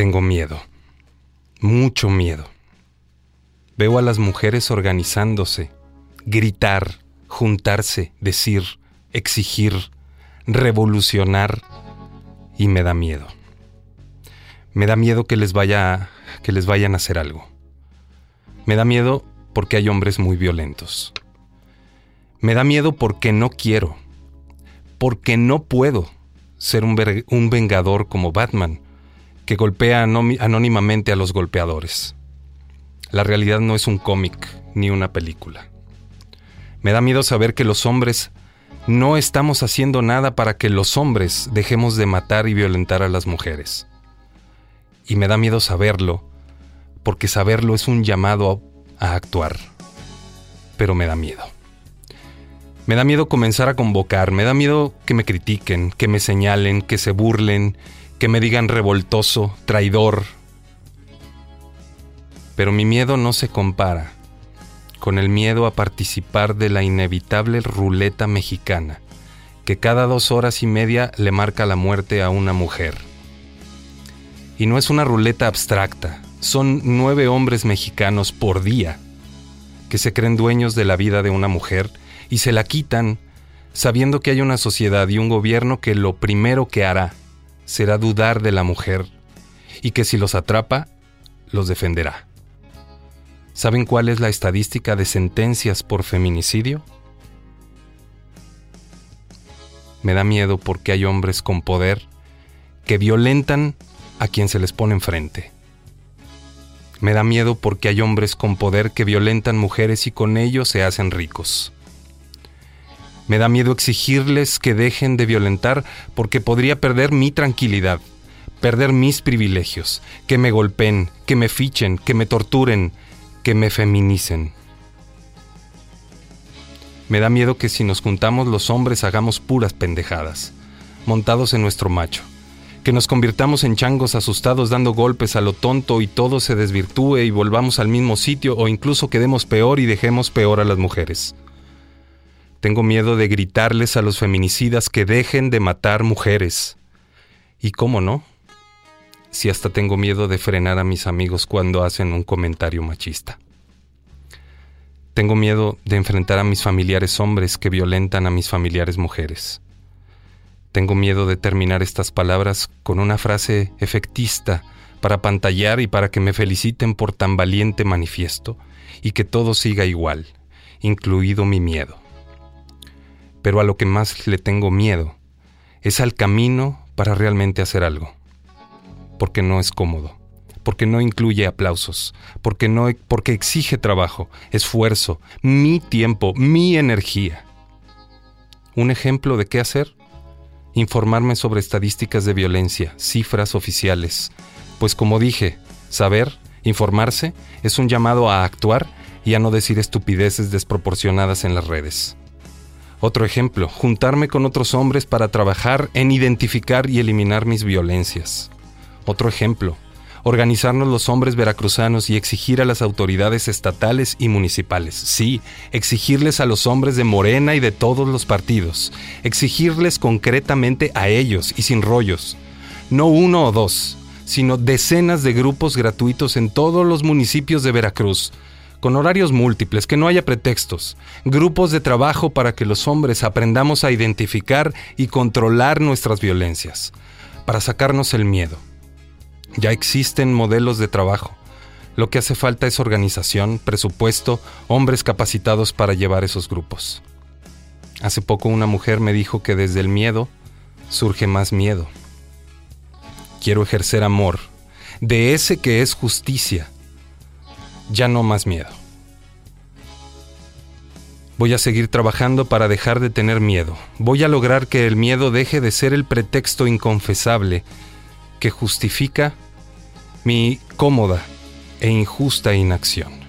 Tengo miedo, mucho miedo. Veo a las mujeres organizándose, gritar, juntarse, decir, exigir, revolucionar y me da miedo. Me da miedo que les vaya que les vayan a hacer algo. Me da miedo porque hay hombres muy violentos. Me da miedo porque no quiero, porque no puedo ser un, un vengador como Batman, que golpea anónimamente a los golpeadores. La realidad no es un cómic ni una película. Me da miedo saber que los hombres no estamos haciendo nada para que los hombres dejemos de matar y violentar a las mujeres. Y me da miedo saberlo, porque saberlo es un llamado a actuar. Pero me da miedo. Me da miedo comenzar a convocar, me da miedo que me critiquen, que me señalen, que se burlen, que me digan revoltoso, traidor. Pero mi miedo no se compara con el miedo a participar de la inevitable ruleta mexicana, que cada dos horas y media le marca la muerte a una mujer. Y no es una ruleta abstracta, son nueve hombres mexicanos por día que se creen dueños de la vida de una mujer y se la quitan sabiendo que hay una sociedad y un gobierno que lo primero que hará será dudar de la mujer y que si los atrapa, los defenderá. ¿Saben cuál es la estadística de sentencias por feminicidio? Me da miedo porque hay hombres con poder que violentan a quien se les pone enfrente. Me da miedo porque hay hombres con poder que violentan mujeres y con ello se hacen ricos. Me da miedo exigirles que dejen de violentar porque podría perder mi tranquilidad, perder mis privilegios, que me golpeen, que me fichen, que me torturen, que me feminicen. Me da miedo que si nos juntamos los hombres hagamos puras pendejadas, montados en nuestro macho, que nos convirtamos en changos asustados dando golpes a lo tonto y todo se desvirtúe y volvamos al mismo sitio o incluso quedemos peor y dejemos peor a las mujeres. Tengo miedo de gritarles a los feminicidas que dejen de matar mujeres. ¿Y cómo no? si hasta tengo miedo de frenar a mis amigos cuando hacen un comentario machista. Tengo miedo de enfrentar a mis familiares hombres que violentan a mis familiares mujeres. Tengo miedo de terminar estas palabras con una frase efectista para pantallar y para que me feliciten por tan valiente manifiesto y que todo siga igual, incluido mi miedo. Pero a lo que más le tengo miedo es al camino para realmente hacer algo porque no es cómodo, porque no incluye aplausos, porque, no, porque exige trabajo, esfuerzo, mi tiempo, mi energía. ¿Un ejemplo de qué hacer? Informarme sobre estadísticas de violencia, cifras oficiales, pues como dije, saber, informarse, es un llamado a actuar y a no decir estupideces desproporcionadas en las redes. Otro ejemplo, juntarme con otros hombres para trabajar en identificar y eliminar mis violencias. Otro ejemplo, organizarnos los hombres veracruzanos y exigir a las autoridades estatales y municipales. Sí, exigirles a los hombres de Morena y de todos los partidos. Exigirles concretamente a ellos y sin rollos. No uno o dos, sino decenas de grupos gratuitos en todos los municipios de Veracruz, con horarios múltiples, que no haya pretextos, grupos de trabajo para que los hombres aprendamos a identificar y controlar nuestras violencias, para sacarnos el miedo ya existen modelos de trabajo. Lo que hace falta es organización, presupuesto, hombres capacitados para llevar esos grupos. Hace poco una mujer me dijo que desde el miedo surge más miedo. Quiero ejercer amor, de ese que es justicia. Ya no más miedo. Voy a seguir trabajando para dejar de tener miedo. Voy a lograr que el miedo deje de ser el pretexto inconfesable que justifica mi cómoda e injusta inacción.